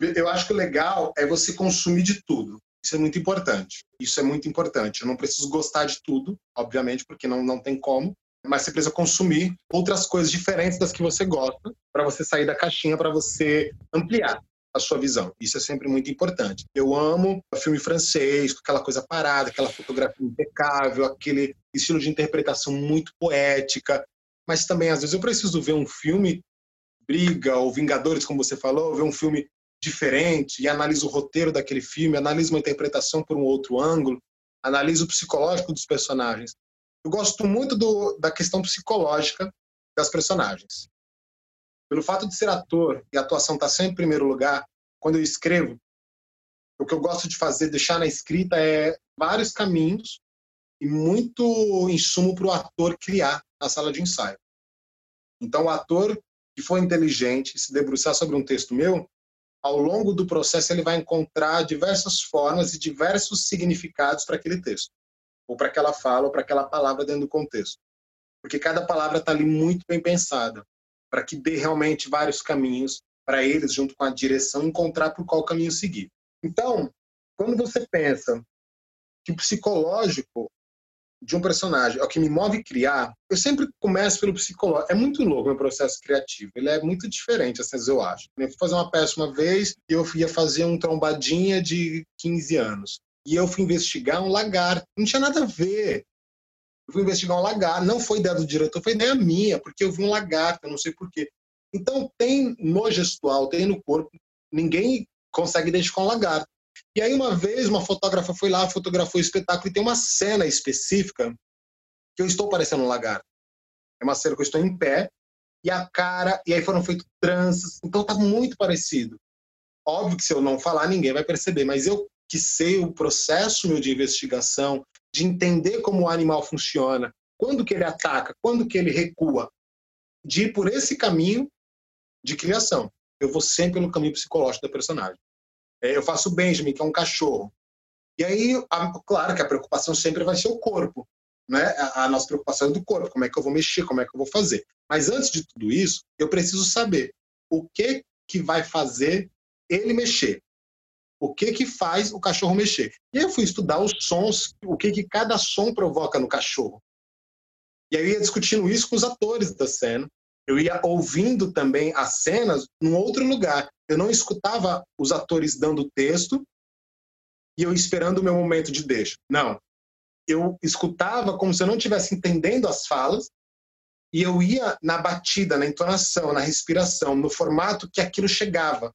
Eu acho que o legal é você consumir de tudo. Isso é muito importante. Isso é muito importante. Eu não preciso gostar de tudo, obviamente, porque não, não tem como mas você precisa consumir outras coisas diferentes das que você gosta para você sair da caixinha, para você ampliar a sua visão. Isso é sempre muito importante. Eu amo filme francês, com aquela coisa parada, aquela fotografia impecável, aquele estilo de interpretação muito poética, mas também às vezes eu preciso ver um filme Briga ou Vingadores, como você falou, ver um filme diferente e analiso o roteiro daquele filme, analiso uma interpretação por um outro ângulo, analiso o psicológico dos personagens. Eu gosto muito do, da questão psicológica das personagens. Pelo fato de ser ator e a atuação estar tá sempre em primeiro lugar, quando eu escrevo, o que eu gosto de fazer, deixar na escrita, é vários caminhos e muito insumo para o ator criar na sala de ensaio. Então, o ator que for inteligente, se debruçar sobre um texto meu, ao longo do processo ele vai encontrar diversas formas e diversos significados para aquele texto ou para aquela fala, ou para aquela palavra dentro do contexto. Porque cada palavra está ali muito bem pensada, para que dê realmente vários caminhos para eles, junto com a direção, encontrar por qual caminho seguir. Então, quando você pensa que o psicológico de um personagem, é o que me move criar, eu sempre começo pelo psicológico. É muito louco meu processo criativo. Ele é muito diferente, às vezes eu acho. Eu fui fazer uma peça uma vez e eu ia fazer um trombadinha de 15 anos. E eu fui investigar um lagarto. Não tinha nada a ver. Eu fui investigar um lagarto. Não foi ideia do diretor, foi ideia minha, porque eu vi um lagarto, não sei porquê. Então, tem no gestual, tem no corpo, ninguém consegue identificar um lagarto. E aí, uma vez, uma fotógrafa foi lá, fotografou o espetáculo e tem uma cena específica que eu estou parecendo um lagarto. É uma cena que eu estou em pé e a cara, e aí foram feitos tranças, então tá muito parecido. Óbvio que se eu não falar, ninguém vai perceber, mas eu que sei o processo meu de investigação, de entender como o animal funciona, quando que ele ataca, quando que ele recua, de ir por esse caminho de criação. Eu vou sempre no caminho psicológico da personagem. É, eu faço o Benjamin, que é um cachorro. E aí, claro que a preocupação sempre vai ser o corpo. Né? A, nossa preocupação é do corpo, como é que eu vou mexer, como é que eu vou fazer. Mas antes de tudo isso, eu preciso saber o que que vai fazer ele mexer. O que que faz o cachorro mexer? E aí eu fui estudar os sons, o que que cada som provoca no cachorro. E aí eu ia discutindo isso com os atores da cena. Eu ia ouvindo também as cenas num outro lugar. Eu não escutava os atores dando texto e eu esperando o meu momento de deixa. Não. Eu escutava como se eu não estivesse entendendo as falas e eu ia na batida, na entonação, na respiração, no formato que aquilo chegava,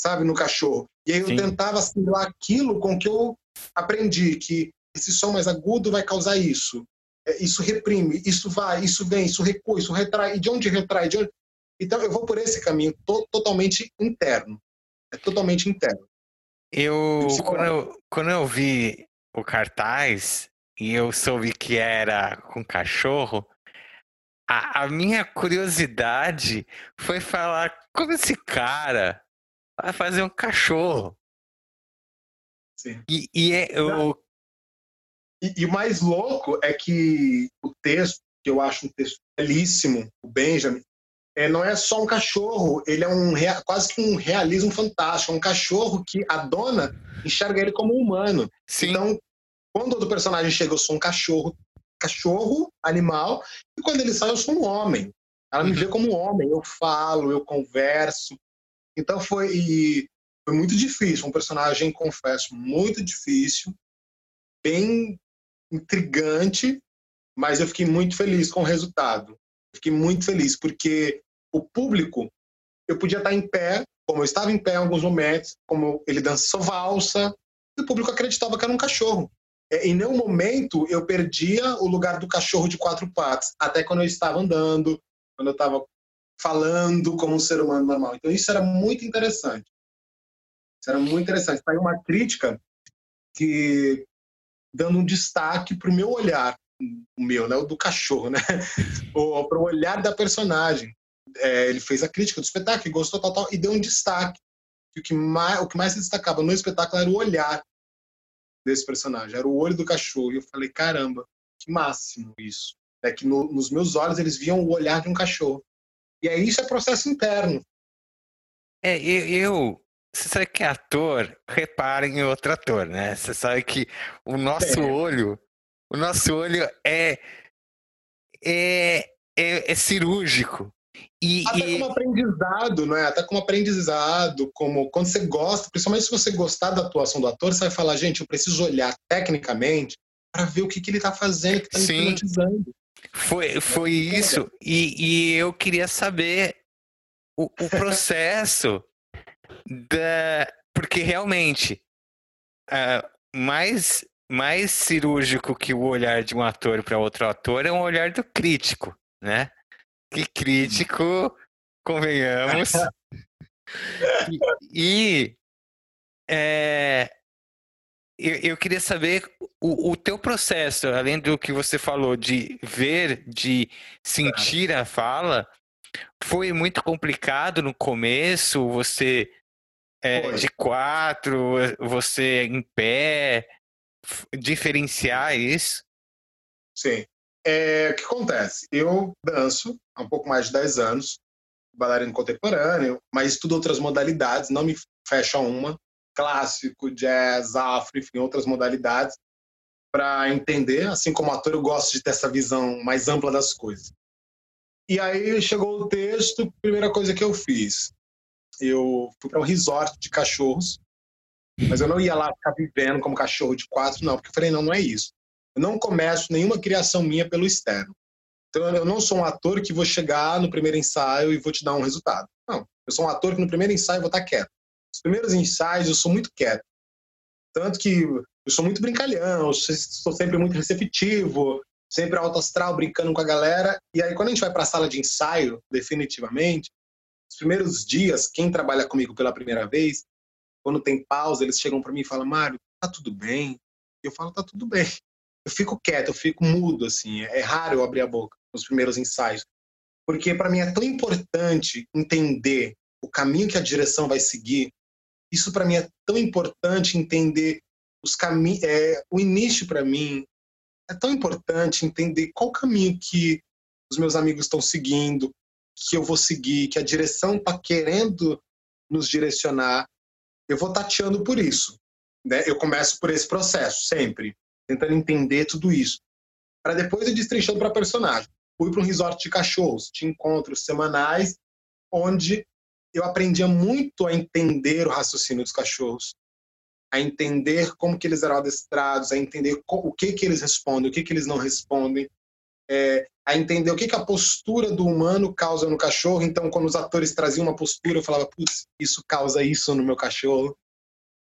sabe, no cachorro. E aí eu Sim. tentava assimilar aquilo com que eu aprendi, que esse som mais agudo vai causar isso. É, isso reprime, isso vai, isso vem, isso recua, isso retrai. E de onde retrai? De onde... Então eu vou por esse caminho to totalmente interno. É totalmente interno. Eu quando, eu, quando eu vi o cartaz e eu soube que era com cachorro, a, a minha curiosidade foi falar como esse cara vai fazer um cachorro. Sim. E, e é, o, e, e, o mais louco é que o texto, que eu acho um texto belíssimo, o Benjamin, é, não é só um cachorro, ele é um quase que um realismo fantástico. É um cachorro que a dona enxerga ele como um humano. Sim. Então, quando o personagem chega, eu sou um cachorro, cachorro, animal, e quando ele sai, eu sou um homem. Ela me uhum. vê como um homem, eu falo, eu converso. Então foi, foi muito difícil, um personagem, confesso, muito difícil, bem intrigante, mas eu fiquei muito feliz com o resultado. Fiquei muito feliz porque o público, eu podia estar em pé, como eu estava em pé em alguns momentos, como ele dançou valsa, e o público acreditava que era um cachorro. É, em nenhum momento eu perdia o lugar do cachorro de quatro patas, até quando eu estava andando, quando eu estava falando como um ser humano normal. Então isso era muito interessante. Isso era muito interessante. Saiu uma crítica que dando um destaque para o meu olhar, o meu, né, o do cachorro, né, para o olhar da personagem. É, ele fez a crítica do espetáculo, gostou tal, tal, e deu um destaque. o que mais, o que mais se destacava no espetáculo era o olhar desse personagem, era o olho do cachorro. E eu falei, caramba, que máximo isso. É que no, nos meus olhos eles viam o olhar de um cachorro. E aí isso é processo interno. É, eu, você sabe que ator repara em outro ator, né? Você sabe que o nosso é. olho, o nosso olho é, é, é, é cirúrgico. E, Até e... como aprendizado, não é? Até como aprendizado, como quando você gosta, principalmente se você gostar da atuação do ator, você vai falar, gente, eu preciso olhar tecnicamente para ver o que, que ele está fazendo, que está hipnotizando. Foi, foi isso. E, e eu queria saber o, o processo da. Porque realmente, uh, mais, mais cirúrgico que o olhar de um ator para outro ator é um olhar do crítico, né? Que crítico, convenhamos. e, e é, eu, eu, queria saber o, o teu processo, além do que você falou de ver, de sentir a fala, foi muito complicado no começo, você é, de quatro, você em pé, diferenciar isso? Sim. É, o que acontece? Eu danço há um pouco mais de 10 anos, bailarino contemporâneo, mas estudo outras modalidades, não me fecha uma, clássico, jazz, afro, enfim, outras modalidades. para entender, assim como ator eu gosto de ter essa visão mais ampla das coisas. E aí chegou o texto, primeira coisa que eu fiz, eu fui para um resort de cachorros, mas eu não ia lá ficar vivendo como cachorro de quatro, não, porque eu falei, não, não é isso. Eu não começo nenhuma criação minha pelo externo. Então eu não sou um ator que vou chegar no primeiro ensaio e vou te dar um resultado. Não, eu sou um ator que no primeiro ensaio vou estar quieto. Os primeiros ensaios eu sou muito quieto. Tanto que eu sou muito brincalhão, sou sempre muito receptivo, sempre alto astral, brincando com a galera. E aí, quando a gente vai para a sala de ensaio, definitivamente, os primeiros dias, quem trabalha comigo pela primeira vez, quando tem pausa, eles chegam para mim e falam: Mário, tá tudo bem? Eu falo: tá tudo bem. Eu fico quieto, eu fico mudo, assim. É raro eu abrir a boca nos primeiros ensaios. Porque para mim é tão importante entender o caminho que a direção vai seguir. Isso para mim é tão importante entender os caminhos, é, o início para mim é tão importante entender qual caminho que os meus amigos estão seguindo, que eu vou seguir, que a direção está querendo nos direcionar. Eu vou tateando por isso. Né? Eu começo por esse processo, sempre, tentando entender tudo isso. Para depois ir destrinchando para personagem. Fui para um resort de cachorros, tinha encontros semanais, onde eu aprendia muito a entender o raciocínio dos cachorros, a entender como que eles eram adestrados, a entender o que que eles respondem, o que que eles não respondem, é, a entender o que que a postura do humano causa no cachorro. Então, quando os atores traziam uma postura, eu falava, putz, isso causa isso no meu cachorro.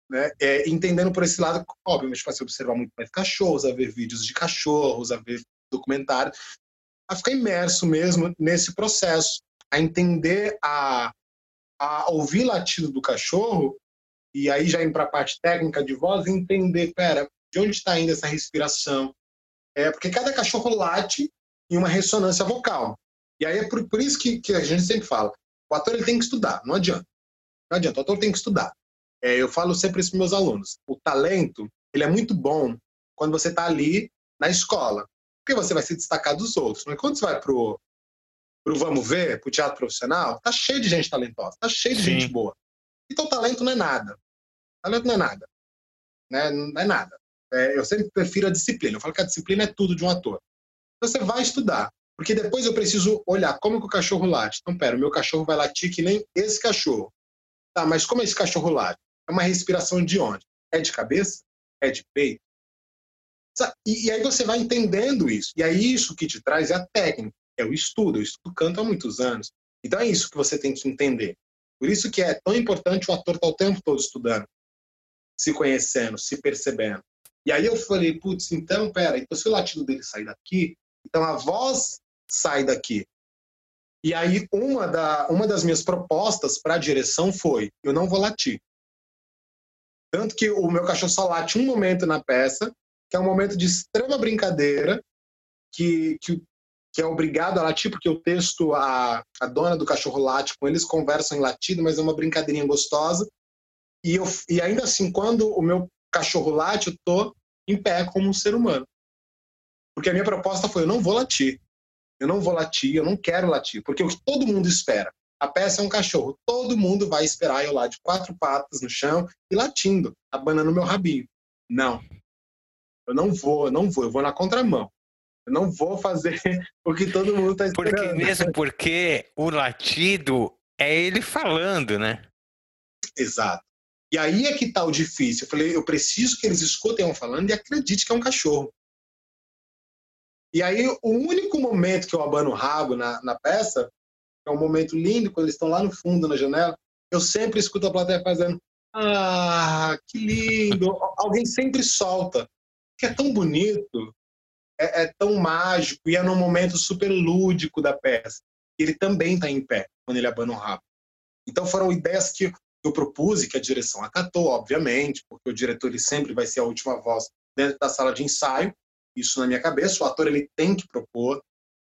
Né? É, entendendo por esse lado, obviamente, para se observar muito mais cachorros, a ver vídeos de cachorros, a ver documentários, a ficar imerso mesmo nesse processo, a entender, a, a ouvir latido do cachorro e aí já indo para a parte técnica de voz, entender, pera, de onde está indo essa respiração? É, porque cada cachorro late em uma ressonância vocal. E aí é por, por isso que, que, a gente sempre fala, o ator ele tem que estudar, não adianta. Não adianta, o ator tem que estudar. É, eu falo sempre isso para meus alunos. O talento, ele é muito bom quando você está ali na escola, porque você vai se destacar dos outros. Mas quando você vai pro, pro vamos ver, pro teatro profissional, tá cheio de gente talentosa, tá cheio de Sim. gente boa. Então, talento não é nada. Talento não é nada. Né? Não é nada. É, eu sempre prefiro a disciplina. Eu falo que a disciplina é tudo de um ator. Você vai estudar. Porque depois eu preciso olhar como que o cachorro late. Então, pera, o meu cachorro vai latir que nem esse cachorro. Tá, mas como esse cachorro late? É uma respiração de onde? É de cabeça? É de peito? E, e aí você vai entendendo isso. E aí isso que te traz é a técnica, é o estudo. Eu estudo canto há muitos anos. Então é isso que você tem que entender. Por isso que é tão importante o ator estar o tempo todo estudando, se conhecendo, se percebendo. E aí eu falei, putz, então, pera, então se o latido dele sair daqui, então a voz sai daqui. E aí uma, da, uma das minhas propostas para a direção foi, eu não vou latir. Tanto que o meu cachorro só late um momento na peça, que é um momento de extrema brincadeira, que, que que é obrigado a latir, porque o texto, a, a dona do cachorro late com eles, conversam em latido, mas é uma brincadeirinha gostosa. E, eu, e ainda assim, quando o meu cachorro late, eu tô em pé como um ser humano. Porque a minha proposta foi: eu não vou latir. Eu não vou latir, eu não quero latir. Porque o que todo mundo espera. A peça é um cachorro. Todo mundo vai esperar eu lá de quatro patas no chão e latindo, abanando meu rabinho. Não. Eu não vou, eu não vou, eu vou na contramão. Eu não vou fazer o que todo mundo está esperando. Porque mesmo porque o latido é ele falando, né? Exato. E aí é que está o difícil. Eu falei, eu preciso que eles escutem eu falando e acredite que é um cachorro. E aí, o único momento que eu abano o rabo na, na peça, é um momento lindo, quando eles estão lá no fundo, na janela, eu sempre escuto a plateia fazendo Ah, que lindo! Alguém sempre solta. Que é tão bonito é, é tão mágico e é num momento super lúdico da peça. Ele também está em pé quando ele abana o rabo. Então foram ideias que eu propus e que a direção acatou, obviamente, porque o diretor ele sempre vai ser a última voz dentro da sala de ensaio. Isso na minha cabeça, o ator ele tem que propor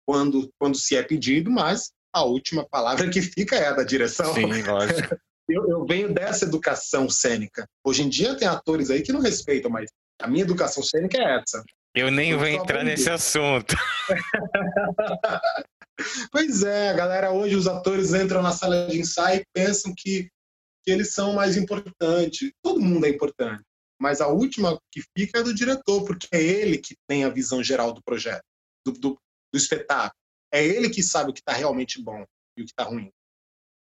quando quando se é pedido, mas a última palavra que fica é a da direção. Sim, lógico. eu, eu venho dessa educação cênica. Hoje em dia tem atores aí que não respeitam, mas a minha educação cênica é essa. Eu nem eu vou entrar nesse assunto. pois é, galera hoje, os atores entram na sala de ensaio e pensam que, que eles são mais importantes. Todo mundo é importante. mas a última que fica é do diretor, porque é ele que tem a visão geral do projeto, do, do, do espetáculo. É ele que sabe o que está realmente bom e o que está ruim.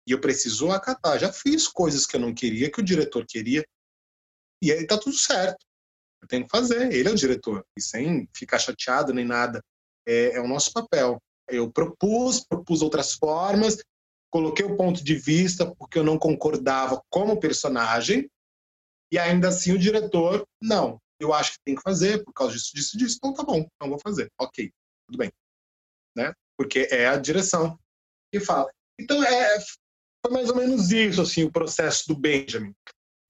E eu preciso acatar. Já fiz coisas que eu não queria, que o diretor queria, e aí tá tudo certo. Eu tenho que fazer. Ele é o diretor, e sem ficar chateado nem nada. É, é o nosso papel. Eu propus, propus outras formas, coloquei o ponto de vista porque eu não concordava como personagem, e ainda assim o diretor, não, eu acho que tem que fazer por causa disso, disso, disso, então tá bom, então vou fazer, ok, tudo bem, né? Porque é a direção que fala. Então é, foi mais ou menos isso, assim, o processo do Benjamin.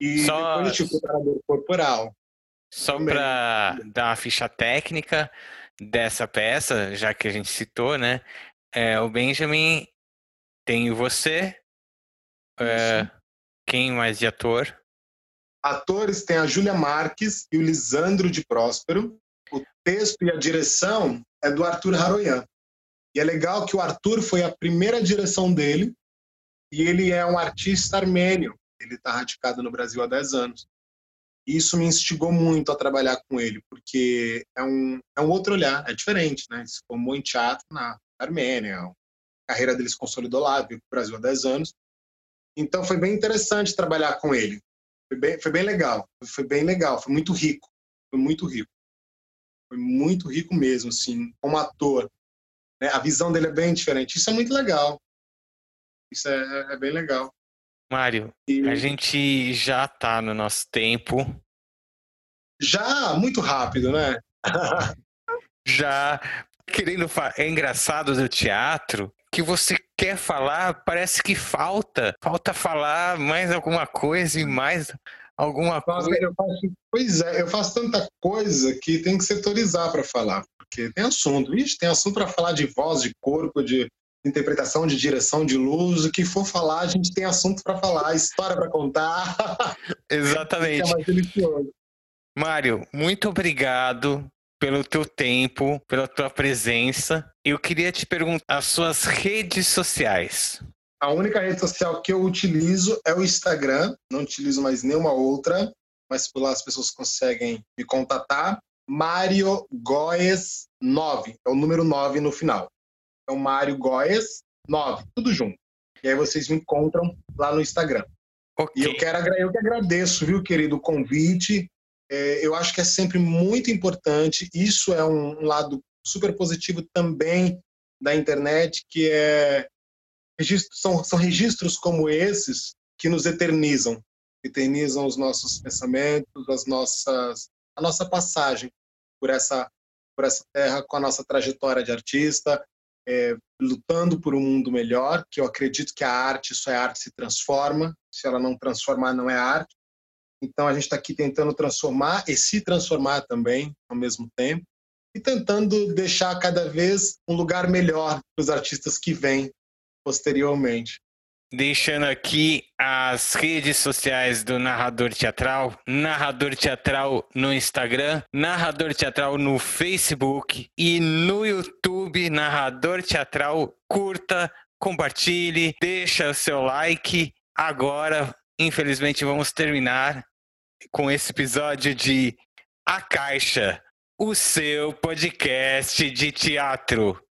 E Só... depois eu tive preparador corporal. Só para dar uma ficha técnica dessa peça, já que a gente citou, né? É, o Benjamin tem você. É, quem mais de ator? Atores tem a Júlia Marques e o Lisandro de Próspero. O texto e a direção é do Arthur Haroyan. E é legal que o Arthur foi a primeira direção dele e ele é um artista armênio. Ele está radicado no Brasil há 10 anos. E isso me instigou muito a trabalhar com ele, porque é um, é um outro olhar, é diferente, né? Ele se formou em teatro na Armênia, a carreira dele se consolidou lá, veio para o Brasil há 10 anos. Então foi bem interessante trabalhar com ele. Foi bem, foi bem legal, foi bem legal, foi muito rico, foi muito rico. Foi muito rico mesmo, assim, como ator. Né? A visão dele é bem diferente. Isso é muito legal. Isso é, é bem legal. Mário, e... a gente já está no nosso tempo. Já, muito rápido, né? já querendo falar. É engraçado do teatro que você quer falar, parece que falta. Falta falar mais alguma coisa e mais alguma coisa. Eu faço, pois é, eu faço tanta coisa que tem que setorizar para falar. Porque tem assunto. Ixi, tem assunto para falar de voz, de corpo, de interpretação de direção de luz, o que for falar, a gente tem assunto para falar, história para contar. Exatamente. é Mário, muito obrigado pelo teu tempo, pela tua presença. Eu queria te perguntar as suas redes sociais. A única rede social que eu utilizo é o Instagram, não utilizo mais nenhuma outra, mas por lá as pessoas conseguem me contatar. Mário Goes 9, é o número 9 no final. É o Mário Goias 9, tudo junto. E aí vocês me encontram lá no Instagram. Okay. E eu quero eu que agradeço, viu, querido, o convite. É, eu acho que é sempre muito importante. Isso é um, lado super positivo também da internet, que é registros, são, são registros como esses que nos eternizam, eternizam os nossos pensamentos, as nossas, a nossa passagem por essa por essa terra com a nossa trajetória de artista, é, lutando por um mundo melhor, que eu acredito que a arte, isso é arte, se transforma, se ela não transformar, não é arte. Então a gente está aqui tentando transformar e se transformar também ao mesmo tempo, e tentando deixar cada vez um lugar melhor para os artistas que vêm posteriormente. Deixando aqui as redes sociais do Narrador Teatral, Narrador Teatral no Instagram, Narrador Teatral no Facebook e no YouTube, Narrador Teatral. Curta, compartilhe, deixa o seu like. Agora, infelizmente, vamos terminar com esse episódio de A Caixa, o seu podcast de teatro.